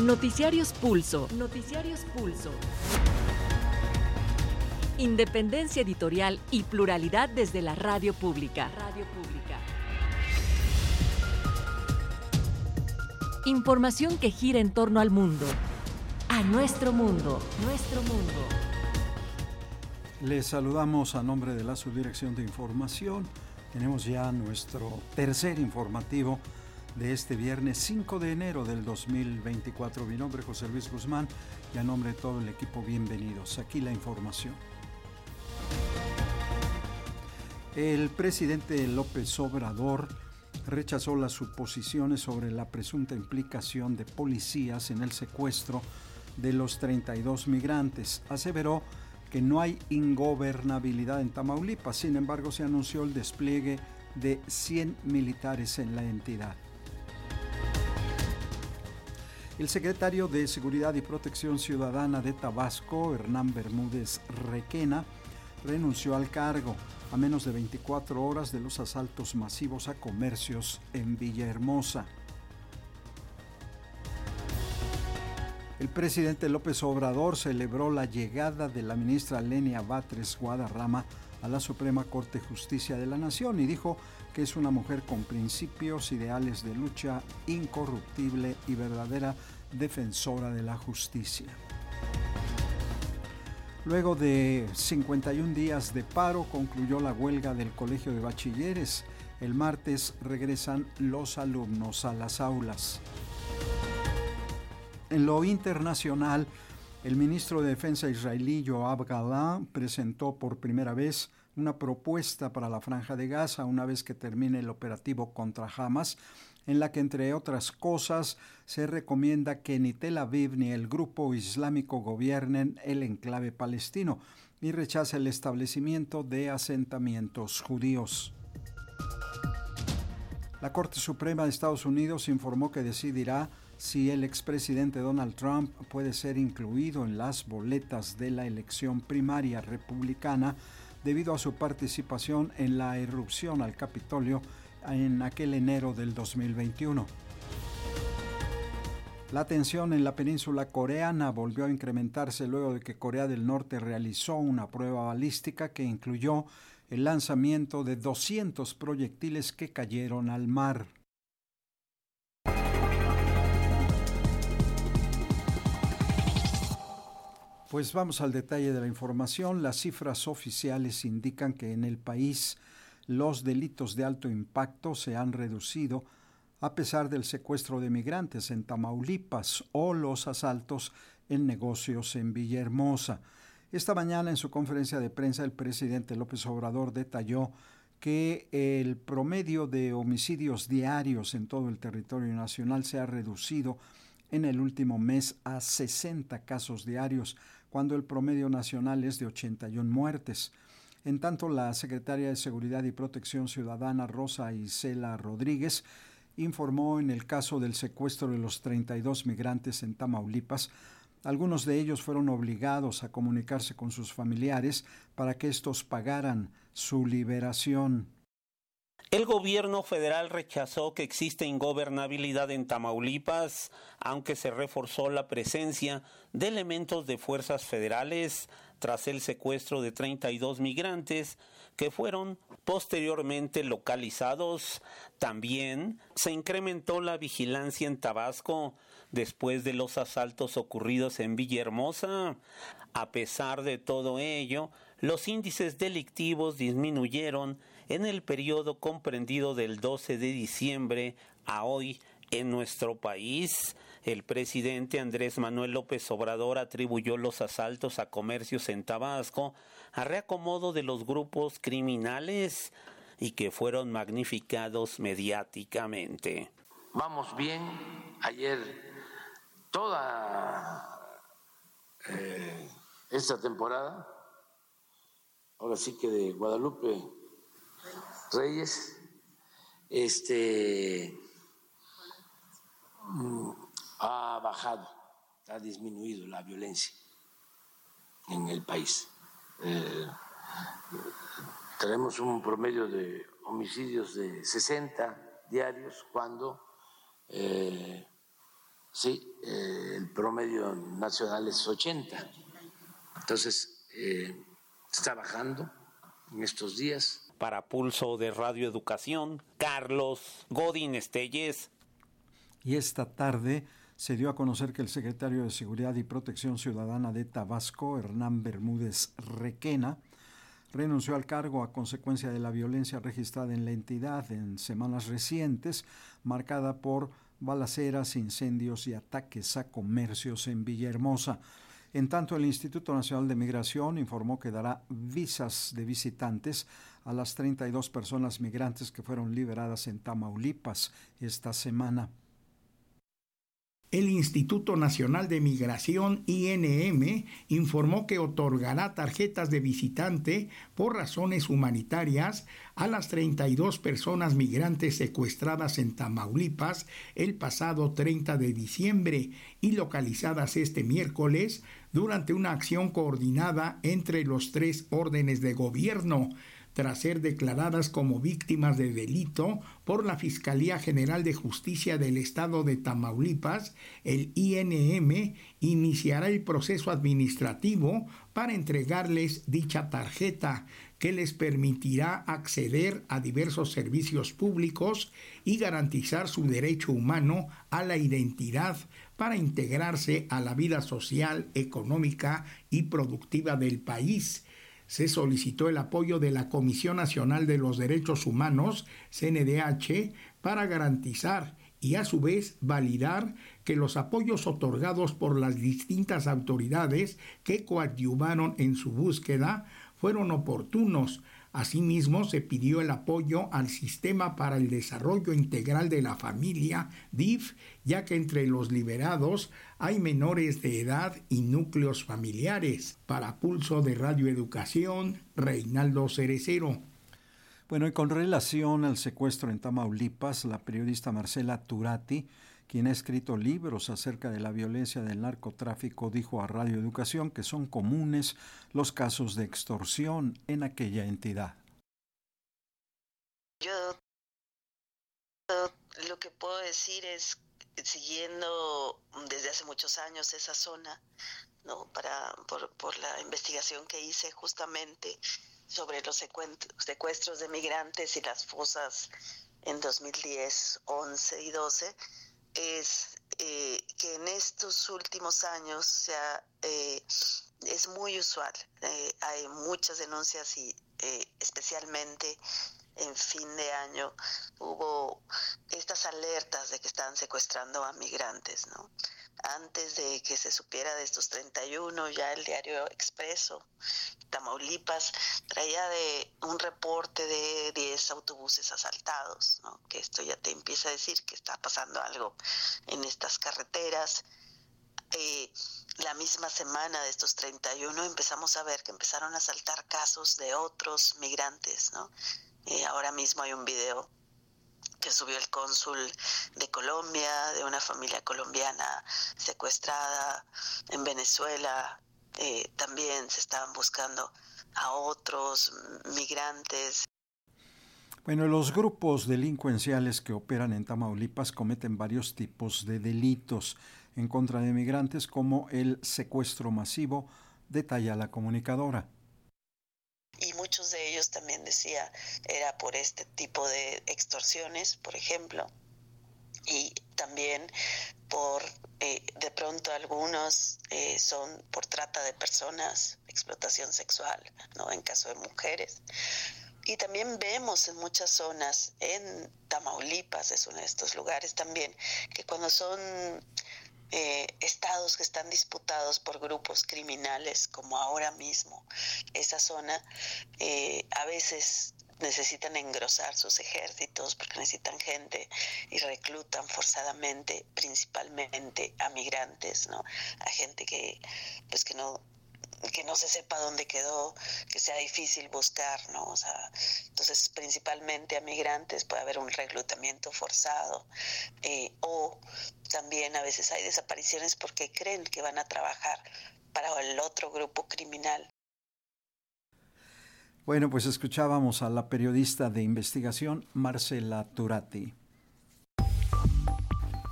Noticiarios Pulso. Noticiarios Pulso. Independencia editorial y pluralidad desde la radio pública. Radio pública. Información que gira en torno al mundo. A nuestro mundo. Nuestro mundo. Les saludamos a nombre de la Subdirección de Información. Tenemos ya nuestro tercer informativo de este viernes 5 de enero del 2024. Mi nombre es José Luis Guzmán y a nombre de todo el equipo, bienvenidos. Aquí la información. El presidente López Obrador rechazó las suposiciones sobre la presunta implicación de policías en el secuestro de los 32 migrantes. Aseveró que no hay ingobernabilidad en Tamaulipas, sin embargo se anunció el despliegue de 100 militares en la entidad. El secretario de Seguridad y Protección Ciudadana de Tabasco, Hernán Bermúdez Requena, renunció al cargo a menos de 24 horas de los asaltos masivos a comercios en Villahermosa. El presidente López Obrador celebró la llegada de la ministra Lenia Batres Guadarrama a la Suprema Corte de Justicia de la Nación y dijo que es una mujer con principios, ideales de lucha, incorruptible y verdadera defensora de la justicia. Luego de 51 días de paro concluyó la huelga del Colegio de Bachilleres. El martes regresan los alumnos a las aulas. En lo internacional, el ministro de Defensa israelí Yoav Galán presentó por primera vez una propuesta para la franja de Gaza una vez que termine el operativo contra Hamas, en la que entre otras cosas se recomienda que ni Tel Aviv ni el grupo islámico gobiernen el enclave palestino y rechaza el establecimiento de asentamientos judíos. La Corte Suprema de Estados Unidos informó que decidirá si el expresidente Donald Trump puede ser incluido en las boletas de la elección primaria republicana debido a su participación en la erupción al Capitolio en aquel enero del 2021. La tensión en la península coreana volvió a incrementarse luego de que Corea del Norte realizó una prueba balística que incluyó el lanzamiento de 200 proyectiles que cayeron al mar. Pues vamos al detalle de la información. Las cifras oficiales indican que en el país los delitos de alto impacto se han reducido a pesar del secuestro de migrantes en Tamaulipas o los asaltos en negocios en Villahermosa. Esta mañana en su conferencia de prensa el presidente López Obrador detalló que el promedio de homicidios diarios en todo el territorio nacional se ha reducido en el último mes a 60 casos diarios, cuando el promedio nacional es de 81 muertes. En tanto, la secretaria de Seguridad y Protección Ciudadana, Rosa Isela Rodríguez, informó en el caso del secuestro de los 32 migrantes en Tamaulipas, algunos de ellos fueron obligados a comunicarse con sus familiares para que estos pagaran su liberación. El gobierno federal rechazó que existe ingobernabilidad en Tamaulipas, aunque se reforzó la presencia de elementos de fuerzas federales tras el secuestro de 32 migrantes que fueron posteriormente localizados. También se incrementó la vigilancia en Tabasco después de los asaltos ocurridos en Villahermosa. A pesar de todo ello, los índices delictivos disminuyeron en el periodo comprendido del 12 de diciembre a hoy en nuestro país. El presidente Andrés Manuel López Obrador atribuyó los asaltos a comercios en Tabasco a reacomodo de los grupos criminales y que fueron magnificados mediáticamente. Vamos bien. Ayer toda eh, esta temporada, ahora sí que de Guadalupe Reyes, este mm, ha bajado, ha disminuido la violencia en el país. Eh, tenemos un promedio de homicidios de 60 diarios cuando eh, Sí, eh, el promedio nacional es 80. Entonces, está bajando en estos días. Para Pulso de Radio Educación, Carlos Godín Estelles. Y esta tarde se dio a conocer que el secretario de Seguridad y Protección Ciudadana de Tabasco, Hernán Bermúdez Requena, renunció al cargo a consecuencia de la violencia registrada en la entidad en semanas recientes, marcada por balaceras, incendios y ataques a comercios en Villahermosa. En tanto, el Instituto Nacional de Migración informó que dará visas de visitantes a las 32 personas migrantes que fueron liberadas en Tamaulipas esta semana. El Instituto Nacional de Migración, INM, informó que otorgará tarjetas de visitante por razones humanitarias a las 32 personas migrantes secuestradas en Tamaulipas el pasado 30 de diciembre y localizadas este miércoles durante una acción coordinada entre los tres órdenes de gobierno tras ser declaradas como víctimas de delito por la Fiscalía General de Justicia del Estado de Tamaulipas, el INM iniciará el proceso administrativo para entregarles dicha tarjeta que les permitirá acceder a diversos servicios públicos y garantizar su derecho humano a la identidad para integrarse a la vida social, económica y productiva del país se solicitó el apoyo de la Comisión Nacional de los Derechos Humanos, CNDH, para garantizar y a su vez validar que los apoyos otorgados por las distintas autoridades que coadyuvaron en su búsqueda fueron oportunos, Asimismo, se pidió el apoyo al Sistema para el Desarrollo Integral de la Familia, DIF, ya que entre los liberados hay menores de edad y núcleos familiares. Para Pulso de Radio Educación, Reinaldo Cerecero. Bueno, y con relación al secuestro en Tamaulipas, la periodista Marcela Turati quien ha escrito libros acerca de la violencia del narcotráfico, dijo a Radio Educación que son comunes los casos de extorsión en aquella entidad. Yo lo que puedo decir es, siguiendo desde hace muchos años esa zona, ¿no? Para, por, por la investigación que hice justamente sobre los secuestros de migrantes y las fosas en 2010, 11 y 12, es eh, que en estos últimos años eh, es muy usual. Eh, hay muchas denuncias y especialmente en fin de año hubo estas alertas de que estaban secuestrando a migrantes, ¿no? Antes de que se supiera de estos 31, ya el diario Expreso, Tamaulipas, traía de un reporte de 10 autobuses asaltados. Que esto ya te empieza a decir que está pasando algo en estas carreteras. Eh, la misma semana de estos 31 empezamos a ver que empezaron a saltar casos de otros migrantes. Eh, ahora mismo hay un video que subió el cónsul de Colombia, de una familia colombiana secuestrada en Venezuela. Eh, también se estaban buscando a otros migrantes. Bueno, los grupos delincuenciales que operan en Tamaulipas cometen varios tipos de delitos en contra de migrantes como el secuestro masivo, detalla la comunicadora y muchos de ellos también decía era por este tipo de extorsiones, por ejemplo, y también por eh, de pronto algunos eh, son por trata de personas, explotación sexual, ¿no? En caso de mujeres. Y también vemos en muchas zonas, en Tamaulipas es uno de estos lugares también, que cuando son eh, estados que están disputados por grupos criminales, como ahora mismo esa zona, eh, a veces necesitan engrosar sus ejércitos porque necesitan gente y reclutan forzadamente principalmente a migrantes, ¿no? A gente que pues que no que no se sepa dónde quedó, que sea difícil buscar, ¿no? O sea, entonces principalmente a migrantes puede haber un reclutamiento forzado eh, o también a veces hay desapariciones porque creen que van a trabajar para el otro grupo criminal. Bueno, pues escuchábamos a la periodista de investigación Marcela Turati.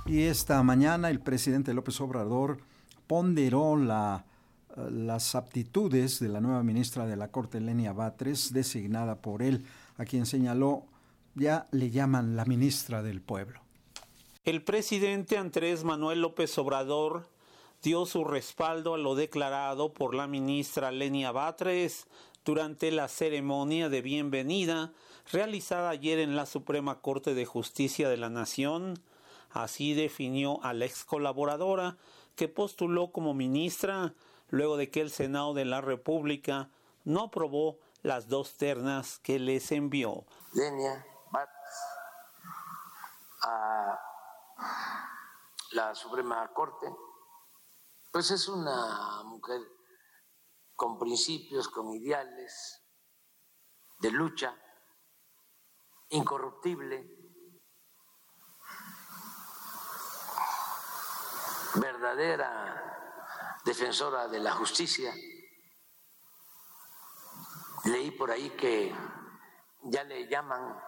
Y esta mañana el presidente López Obrador ponderó la, las aptitudes de la nueva ministra de la Corte, Lenia Batres, designada por él, a quien señaló ya le llaman la ministra del pueblo. El presidente Andrés Manuel López Obrador dio su respaldo a lo declarado por la ministra Lenia Batres durante la ceremonia de bienvenida realizada ayer en la Suprema Corte de Justicia de la Nación. Así definió a la ex colaboradora que postuló como ministra luego de que el Senado de la República no aprobó las dos ternas que les envió. Lenia a la Suprema Corte, pues es una mujer con principios, con ideales de lucha, incorruptible, verdadera defensora de la justicia. Leí por ahí que ya le llaman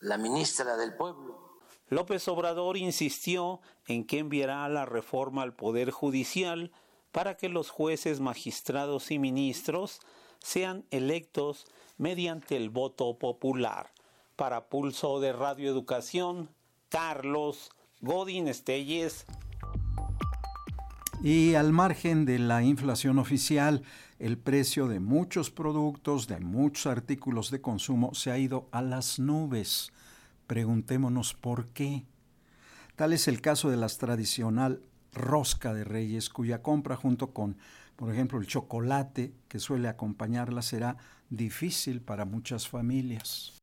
la ministra del pueblo. López Obrador insistió en que enviará la reforma al Poder Judicial para que los jueces, magistrados y ministros sean electos mediante el voto popular. Para Pulso de Radio Educación, Carlos Godín Estelles. Y al margen de la inflación oficial, el precio de muchos productos, de muchos artículos de consumo se ha ido a las nubes. Preguntémonos por qué. Tal es el caso de la tradicional rosca de reyes, cuya compra junto con, por ejemplo, el chocolate que suele acompañarla será difícil para muchas familias.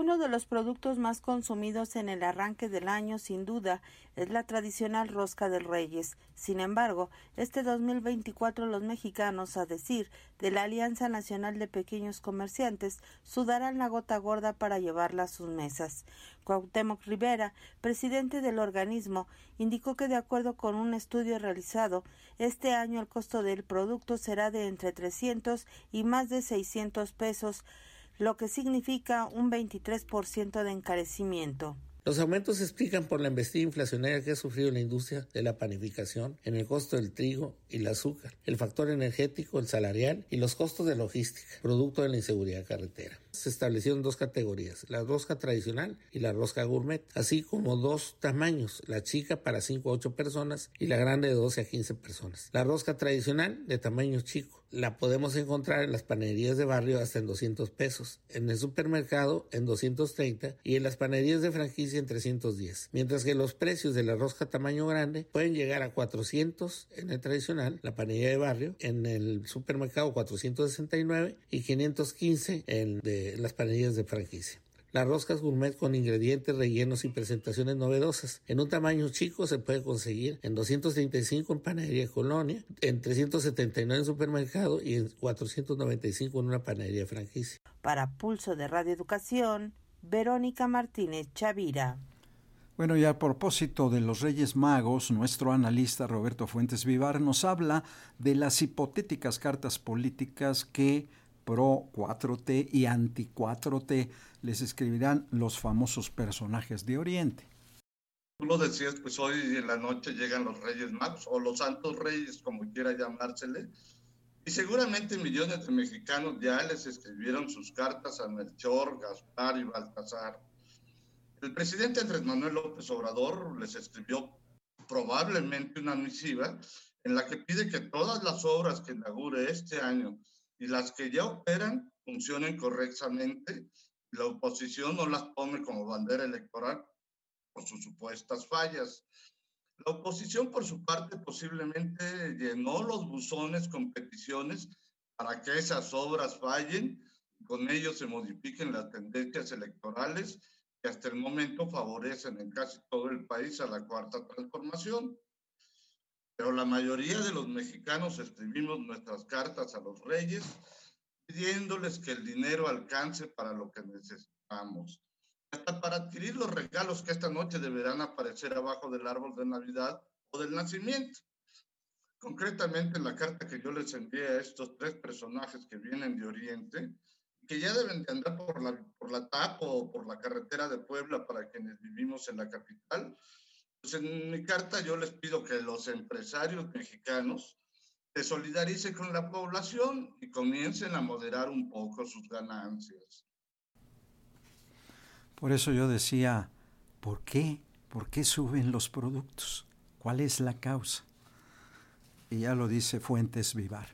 Uno de los productos más consumidos en el arranque del año, sin duda, es la tradicional rosca del Reyes. Sin embargo, este 2024 los mexicanos, a decir de la Alianza Nacional de Pequeños Comerciantes, sudarán la gota gorda para llevarla a sus mesas. Cuauhtémoc Rivera, presidente del organismo, indicó que de acuerdo con un estudio realizado, este año el costo del producto será de entre 300 y más de 600 pesos lo que significa un 23% de encarecimiento. Los aumentos se explican por la embestida inflacionaria que ha sufrido la industria de la panificación en el costo del trigo y el azúcar, el factor energético, el salarial y los costos de logística, producto de la inseguridad carretera. Se establecieron dos categorías, la rosca tradicional y la rosca gourmet, así como dos tamaños, la chica para 5 a 8 personas y la grande de 12 a 15 personas. La rosca tradicional de tamaño chico la podemos encontrar en las panaderías de barrio hasta en 200 pesos, en el supermercado en 230 y en las panaderías de franquicia en 310, mientras que los precios de la rosca tamaño grande pueden llegar a 400 en el tradicional, la panadería de barrio, en el supermercado 469 y 515 en las panaderías de franquicia. Las roscas gourmet con ingredientes rellenos y presentaciones novedosas. En un tamaño chico se puede conseguir en 235 en Panadería Colonia, en 379 en supermercado y en 495 en una panadería franquicia. Para Pulso de Radio Educación, Verónica Martínez Chavira. Bueno, y a propósito de los Reyes Magos, nuestro analista Roberto Fuentes Vivar nos habla de las hipotéticas cartas políticas que pro 4T y anti 4T les escribirán los famosos personajes de Oriente. Tú lo decías, pues hoy en la noche llegan los Reyes Magos o los Santos Reyes, como quiera llamársele, y seguramente millones de mexicanos ya les escribieron sus cartas a Melchor, Gaspar y Baltasar. El presidente Andrés Manuel López Obrador les escribió probablemente una misiva en la que pide que todas las obras que inaugure este año y las que ya operan funcionen correctamente. La oposición no las pone como bandera electoral por sus supuestas fallas. La oposición, por su parte, posiblemente llenó los buzones con peticiones para que esas obras fallen y con ello se modifiquen las tendencias electorales que hasta el momento favorecen en casi todo el país a la cuarta transformación pero la mayoría de los mexicanos escribimos nuestras cartas a los reyes pidiéndoles que el dinero alcance para lo que necesitamos, hasta para adquirir los regalos que esta noche deberán aparecer abajo del árbol de Navidad o del nacimiento. Concretamente en la carta que yo les envié a estos tres personajes que vienen de Oriente, que ya deben de andar por la, por la TAP o por la carretera de Puebla para quienes vivimos en la capital, Pues en mi carta yo les pido que los empresarios mexicanos se solidaricen con la población y comiencen a moderar un poco sus ganancias. Por eso yo decía, ¿por qué? ¿Por qué suben los productos? ¿Cuál es la causa? Y ya lo dice Fuentes Vivar.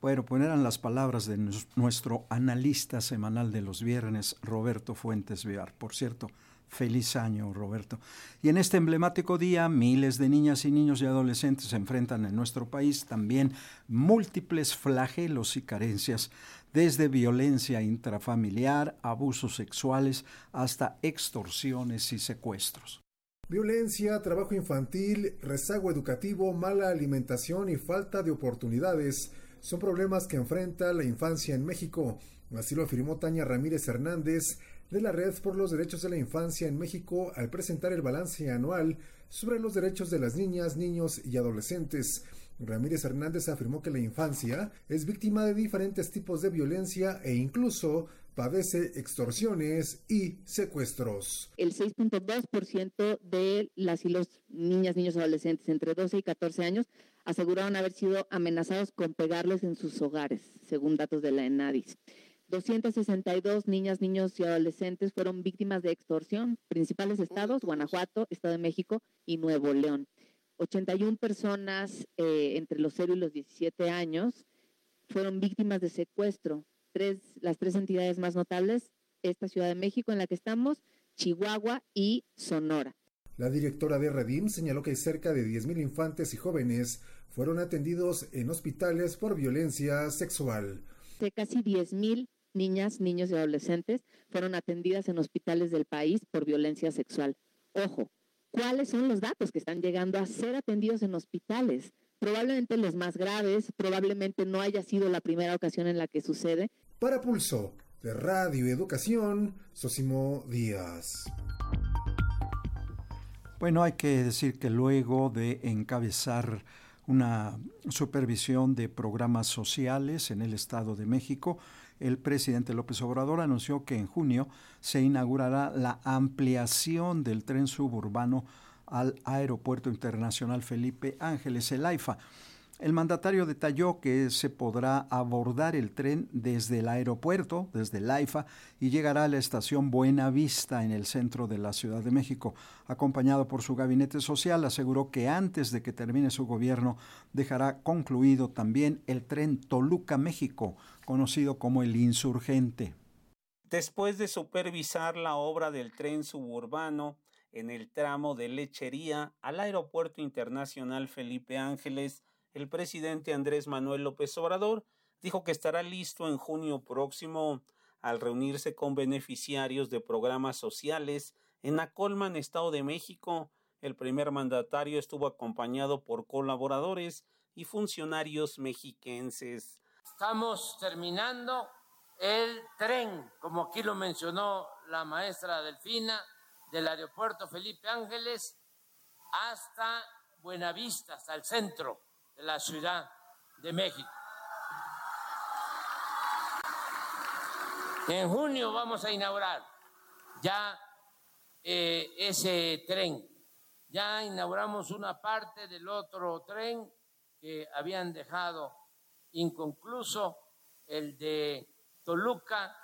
Bueno, pues las palabras de nuestro analista semanal de los viernes, Roberto Fuentes Vivar. Por cierto, Feliz año, Roberto. Y en este emblemático día, miles de niñas y niños y adolescentes enfrentan en nuestro país también múltiples flagelos y carencias, desde violencia intrafamiliar, abusos sexuales, hasta extorsiones y secuestros. Violencia, trabajo infantil, rezago educativo, mala alimentación y falta de oportunidades son problemas que enfrenta la infancia en México. Así lo afirmó Tania Ramírez Hernández, de la Red por los Derechos de la Infancia en México al presentar el balance anual sobre los derechos de las niñas, niños y adolescentes. Ramírez Hernández afirmó que la infancia es víctima de diferentes tipos de violencia e incluso padece extorsiones y secuestros. El 6.2% de las niñas, niños y adolescentes entre 12 y 14 años aseguraron haber sido amenazados con pegarles en sus hogares, según datos de la ENADIS. 262 niñas, niños y adolescentes fueron víctimas de extorsión. Principales estados, Guanajuato, Estado de México y Nuevo León. 81 personas eh, entre los 0 y los 17 años fueron víctimas de secuestro. Tres, las tres entidades más notables, esta Ciudad de México en la que estamos, Chihuahua y Sonora. La directora de Redim señaló que cerca de 10.000 infantes y jóvenes fueron atendidos en hospitales por violencia sexual. De casi 10.000 niñas, niños y adolescentes fueron atendidas en hospitales del país por violencia sexual. Ojo, ¿cuáles son los datos que están llegando a ser atendidos en hospitales? Probablemente los más graves, probablemente no haya sido la primera ocasión en la que sucede. Para Pulso, de Radio Educación, Sosimo Díaz. Bueno, hay que decir que luego de encabezar una supervisión de programas sociales en el Estado de México, el presidente López Obrador anunció que en junio se inaugurará la ampliación del tren suburbano al Aeropuerto Internacional Felipe Ángeles, el AIFA. El mandatario detalló que se podrá abordar el tren desde el aeropuerto, desde el AIFA, y llegará a la estación Buena Vista en el centro de la Ciudad de México. Acompañado por su gabinete social, aseguró que antes de que termine su gobierno dejará concluido también el tren Toluca México, conocido como el Insurgente. Después de supervisar la obra del tren suburbano en el tramo de Lechería al Aeropuerto Internacional Felipe Ángeles, el presidente Andrés Manuel López Obrador dijo que estará listo en junio próximo al reunirse con beneficiarios de programas sociales en Acolman, Estado de México. El primer mandatario estuvo acompañado por colaboradores y funcionarios mexiquenses. Estamos terminando el tren, como aquí lo mencionó la maestra Delfina, del aeropuerto Felipe Ángeles hasta Buenavista, hasta el centro la Ciudad de México. En junio vamos a inaugurar ya eh, ese tren. Ya inauguramos una parte del otro tren que habían dejado inconcluso, el de Toluca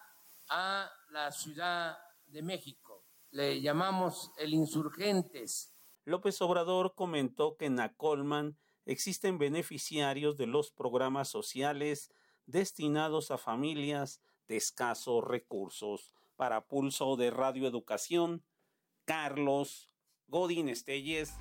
a la Ciudad de México. Le llamamos el Insurgentes. López Obrador comentó que en Acolman existen beneficiarios de los programas sociales destinados a familias de escasos recursos. Para Pulso de Radio Educación, Carlos Godín Estelles.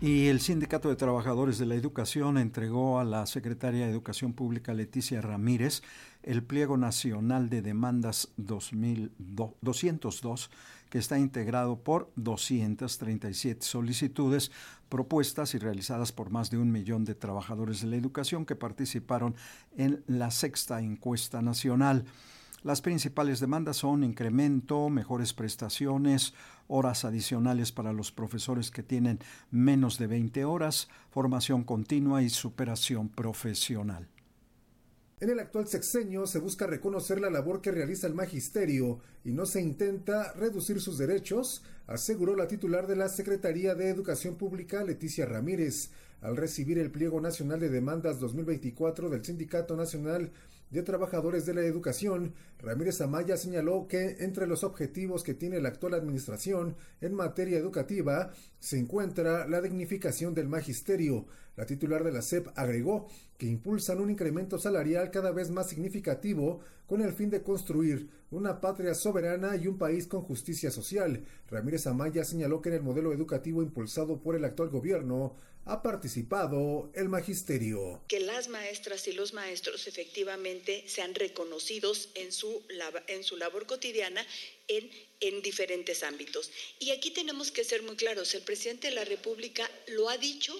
Y el Sindicato de Trabajadores de la Educación entregó a la Secretaria de Educación Pública Leticia Ramírez el Pliego Nacional de Demandas 202, que está integrado por 237 solicitudes propuestas y realizadas por más de un millón de trabajadores de la educación que participaron en la sexta encuesta nacional. Las principales demandas son incremento, mejores prestaciones, horas adicionales para los profesores que tienen menos de 20 horas, formación continua y superación profesional. En el actual sexenio se busca reconocer la labor que realiza el magisterio y no se intenta reducir sus derechos, aseguró la titular de la Secretaría de Educación Pública, Leticia Ramírez, al recibir el pliego nacional de demandas 2024 del Sindicato Nacional de Trabajadores de la Educación, Ramírez Amaya señaló que entre los objetivos que tiene la actual administración en materia educativa se encuentra la dignificación del magisterio. La titular de la SEP agregó que impulsan un incremento salarial cada vez más significativo con el fin de construir una patria soberana y un país con justicia social. Ramírez Amaya señaló que en el modelo educativo impulsado por el actual gobierno ha participado el magisterio. Que las maestras y los maestros efectivamente sean reconocidos en su, en su labor cotidiana en, en diferentes ámbitos. Y aquí tenemos que ser muy claros, el presidente de la República lo ha dicho,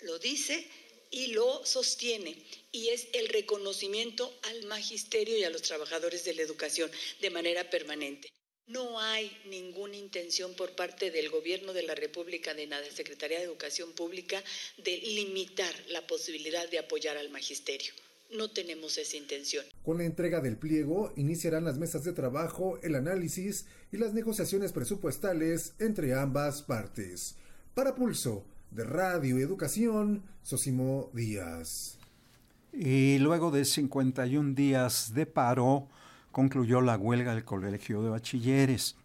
lo dice y lo sostiene, y es el reconocimiento al magisterio y a los trabajadores de la educación de manera permanente. No hay ninguna intención por parte del Gobierno de la República, de la Secretaría de Educación Pública, de limitar la posibilidad de apoyar al magisterio. No tenemos esa intención. Con la entrega del pliego, iniciarán las mesas de trabajo, el análisis y las negociaciones presupuestales entre ambas partes. Para Pulso, de Radio y Educación, Sosimo Díaz. Y luego de 51 días de paro, concluyó la huelga del Colegio de Bachilleres.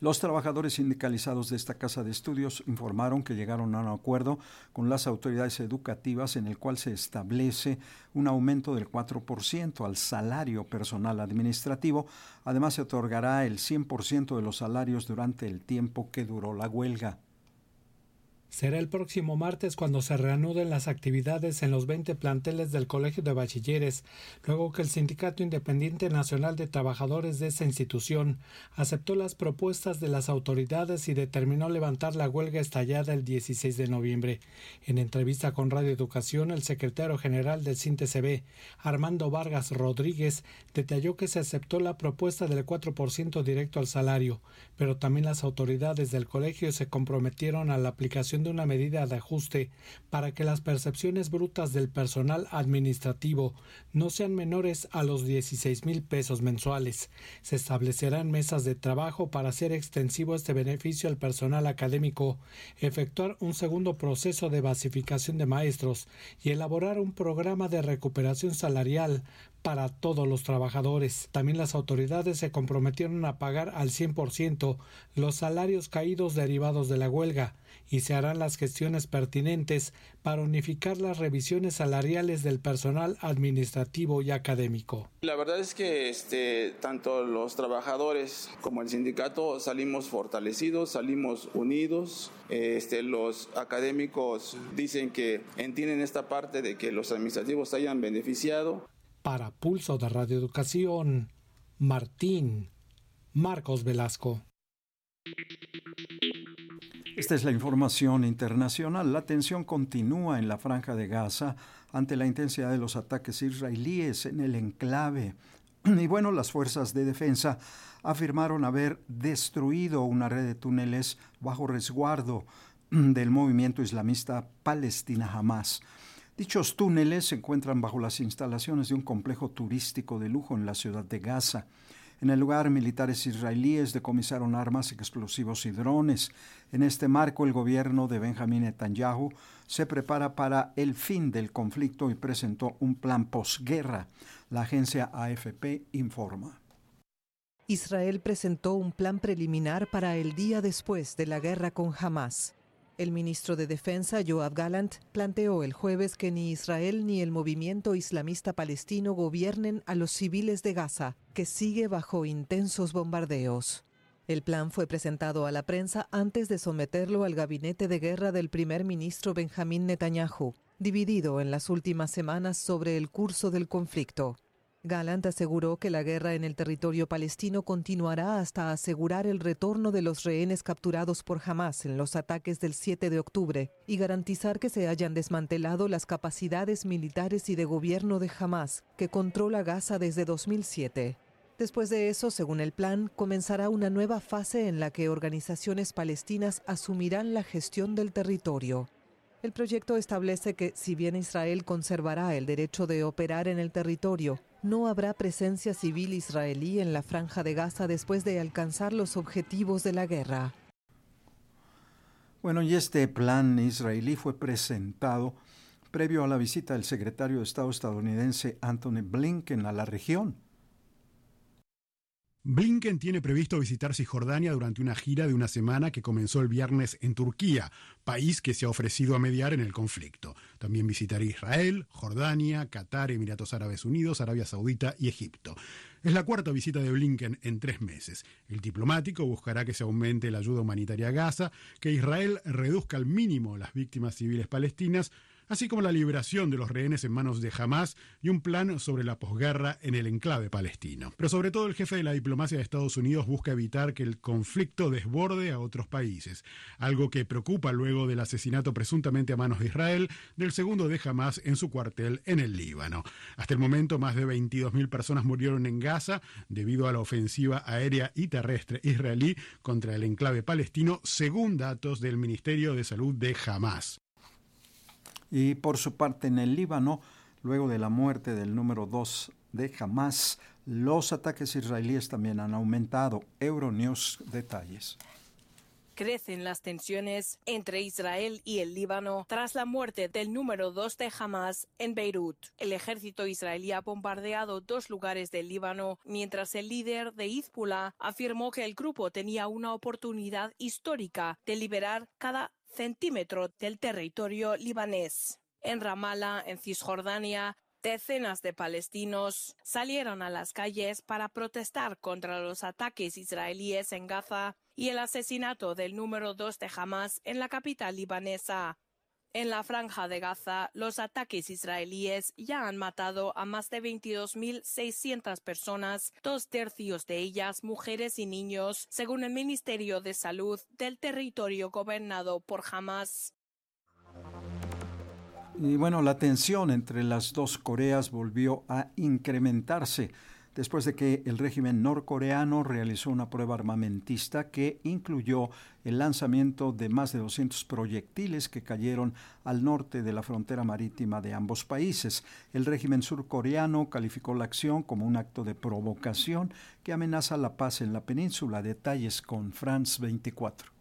Los trabajadores sindicalizados de esta casa de estudios informaron que llegaron a un acuerdo con las autoridades educativas en el cual se establece un aumento del 4% al salario personal administrativo. Además, se otorgará el 100% de los salarios durante el tiempo que duró la huelga. Será el próximo martes cuando se reanuden las actividades en los 20 planteles del Colegio de Bachilleres, luego que el Sindicato Independiente Nacional de Trabajadores de esa institución aceptó las propuestas de las autoridades y determinó levantar la huelga estallada el 16 de noviembre. En entrevista con Radio Educación, el secretario general del CINTECB, Armando Vargas Rodríguez, detalló que se aceptó la propuesta del 4% directo al salario, pero también las autoridades del colegio se comprometieron a la aplicación una medida de ajuste para que las percepciones brutas del personal administrativo no sean menores a los 16 mil pesos mensuales. Se establecerán mesas de trabajo para hacer extensivo este beneficio al personal académico, efectuar un segundo proceso de basificación de maestros y elaborar un programa de recuperación salarial para todos los trabajadores. También las autoridades se comprometieron a pagar al 100% los salarios caídos derivados de la huelga y se harán las gestiones pertinentes para unificar las revisiones salariales del personal administrativo y académico. La verdad es que este, tanto los trabajadores como el sindicato salimos fortalecidos, salimos unidos. Este, los académicos dicen que entienden esta parte de que los administrativos hayan beneficiado. Para Pulso de Radio Educación, Martín Marcos Velasco. Esta es la información internacional. La tensión continúa en la franja de Gaza ante la intensidad de los ataques israelíes en el enclave. Y bueno, las fuerzas de defensa afirmaron haber destruido una red de túneles bajo resguardo del movimiento islamista Palestina Hamas. Dichos túneles se encuentran bajo las instalaciones de un complejo turístico de lujo en la ciudad de Gaza. En el lugar, militares israelíes decomisaron armas, explosivos y drones. En este marco, el gobierno de Benjamín Netanyahu se prepara para el fin del conflicto y presentó un plan posguerra. La agencia AFP informa. Israel presentó un plan preliminar para el día después de la guerra con Hamas. El ministro de Defensa, Joab Gallant, planteó el jueves que ni Israel ni el movimiento islamista palestino gobiernen a los civiles de Gaza, que sigue bajo intensos bombardeos. El plan fue presentado a la prensa antes de someterlo al gabinete de guerra del primer ministro Benjamín Netanyahu, dividido en las últimas semanas sobre el curso del conflicto. Gallant aseguró que la guerra en el territorio palestino continuará hasta asegurar el retorno de los rehenes capturados por Hamas en los ataques del 7 de octubre y garantizar que se hayan desmantelado las capacidades militares y de gobierno de Hamas, que controla Gaza desde 2007. Después de eso, según el plan, comenzará una nueva fase en la que organizaciones palestinas asumirán la gestión del territorio. El proyecto establece que si bien Israel conservará el derecho de operar en el territorio, no habrá presencia civil israelí en la franja de Gaza después de alcanzar los objetivos de la guerra. Bueno, y este plan israelí fue presentado previo a la visita del secretario de Estado estadounidense Anthony Blinken a la región. Blinken tiene previsto visitar Cisjordania durante una gira de una semana que comenzó el viernes en Turquía, país que se ha ofrecido a mediar en el conflicto. También visitará Israel, Jordania, Qatar, Emiratos Árabes Unidos, Arabia Saudita y Egipto. Es la cuarta visita de Blinken en tres meses. El diplomático buscará que se aumente la ayuda humanitaria a Gaza, que Israel reduzca al mínimo las víctimas civiles palestinas, así como la liberación de los rehenes en manos de Hamas y un plan sobre la posguerra en el enclave palestino. Pero sobre todo el jefe de la diplomacia de Estados Unidos busca evitar que el conflicto desborde a otros países, algo que preocupa luego del asesinato presuntamente a manos de Israel del segundo de Hamas en su cuartel en el Líbano. Hasta el momento más de 22.000 personas murieron en Gaza debido a la ofensiva aérea y terrestre israelí contra el enclave palestino, según datos del Ministerio de Salud de Hamas. Y por su parte en el Líbano, luego de la muerte del número 2 de Hamas, los ataques israelíes también han aumentado. Euronews detalles. Crecen las tensiones entre Israel y el Líbano tras la muerte del número 2 de Hamas en Beirut. El ejército israelí ha bombardeado dos lugares del Líbano, mientras el líder de Hezbollah afirmó que el grupo tenía una oportunidad histórica de liberar cada centímetro del territorio libanés. En Ramallah, en Cisjordania, Decenas de palestinos salieron a las calles para protestar contra los ataques israelíes en Gaza y el asesinato del número 2 de Hamas en la capital libanesa. En la franja de Gaza, los ataques israelíes ya han matado a más de 22.600 personas, dos tercios de ellas mujeres y niños, según el Ministerio de Salud del territorio gobernado por Hamas. Y bueno, la tensión entre las dos Coreas volvió a incrementarse después de que el régimen norcoreano realizó una prueba armamentista que incluyó el lanzamiento de más de 200 proyectiles que cayeron al norte de la frontera marítima de ambos países. El régimen surcoreano calificó la acción como un acto de provocación que amenaza la paz en la península. Detalles con France 24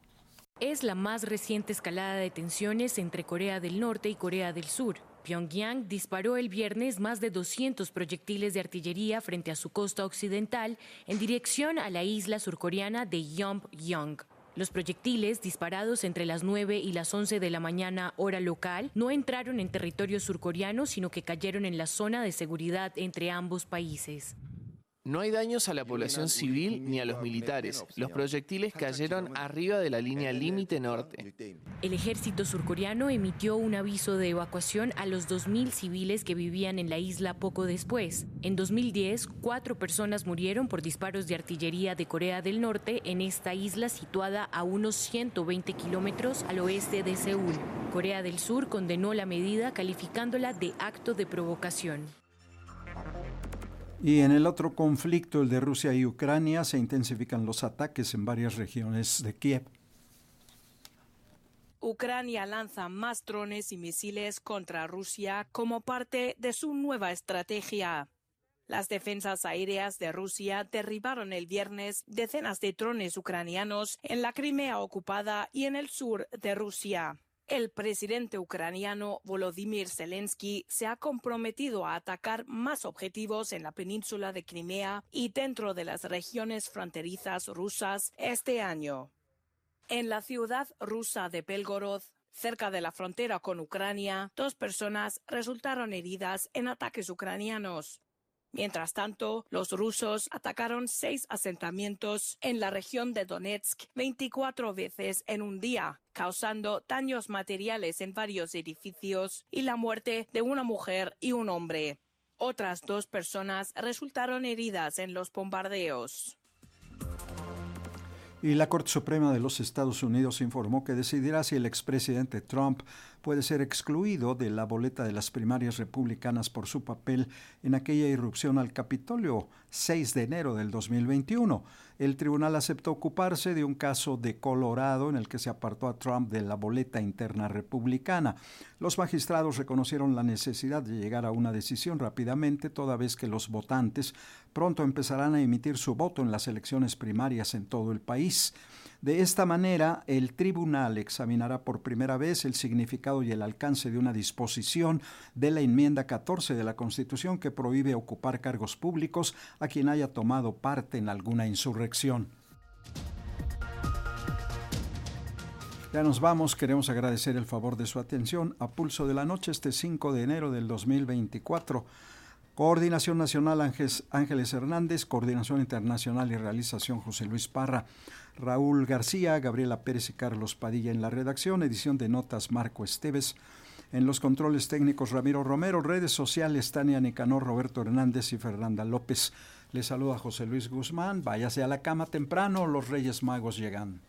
es la más reciente escalada de tensiones entre Corea del Norte y Corea del Sur. Pyongyang disparó el viernes más de 200 proyectiles de artillería frente a su costa occidental en dirección a la isla surcoreana de Yongbyon. Los proyectiles, disparados entre las 9 y las 11 de la mañana hora local, no entraron en territorio surcoreano, sino que cayeron en la zona de seguridad entre ambos países. No hay daños a la población civil ni a los militares. Los proyectiles cayeron arriba de la línea límite norte. El ejército surcoreano emitió un aviso de evacuación a los 2.000 civiles que vivían en la isla poco después. En 2010, cuatro personas murieron por disparos de artillería de Corea del Norte en esta isla situada a unos 120 kilómetros al oeste de Seúl. Corea del Sur condenó la medida calificándola de acto de provocación. Y en el otro conflicto, el de Rusia y Ucrania, se intensifican los ataques en varias regiones de Kiev. Ucrania lanza más drones y misiles contra Rusia como parte de su nueva estrategia. Las defensas aéreas de Rusia derribaron el viernes decenas de drones ucranianos en la Crimea ocupada y en el sur de Rusia. El presidente ucraniano Volodymyr Zelensky se ha comprometido a atacar más objetivos en la península de Crimea y dentro de las regiones fronterizas rusas este año. En la ciudad rusa de Belgorod, cerca de la frontera con Ucrania, dos personas resultaron heridas en ataques ucranianos. Mientras tanto, los rusos atacaron seis asentamientos en la región de Donetsk 24 veces en un día, causando daños materiales en varios edificios y la muerte de una mujer y un hombre. Otras dos personas resultaron heridas en los bombardeos. Y la Corte Suprema de los Estados Unidos informó que decidirá si el expresidente Trump puede ser excluido de la boleta de las primarias republicanas por su papel en aquella irrupción al Capitolio 6 de enero del 2021. El tribunal aceptó ocuparse de un caso de Colorado en el que se apartó a Trump de la boleta interna republicana. Los magistrados reconocieron la necesidad de llegar a una decisión rápidamente, toda vez que los votantes pronto empezarán a emitir su voto en las elecciones primarias en todo el país. De esta manera, el tribunal examinará por primera vez el significado y el alcance de una disposición de la enmienda 14 de la Constitución que prohíbe ocupar cargos públicos a quien haya tomado parte en alguna insurrección. Ya nos vamos, queremos agradecer el favor de su atención a pulso de la noche este 5 de enero del 2024. Coordinación Nacional Ángeles Hernández, Coordinación Internacional y Realización José Luis Parra. Raúl García, Gabriela Pérez y Carlos Padilla en la redacción, edición de notas Marco Esteves. En los controles técnicos Ramiro Romero, redes sociales Tania Nicanor, Roberto Hernández y Fernanda López. Les saluda José Luis Guzmán. Váyase a la cama temprano, los Reyes Magos llegan.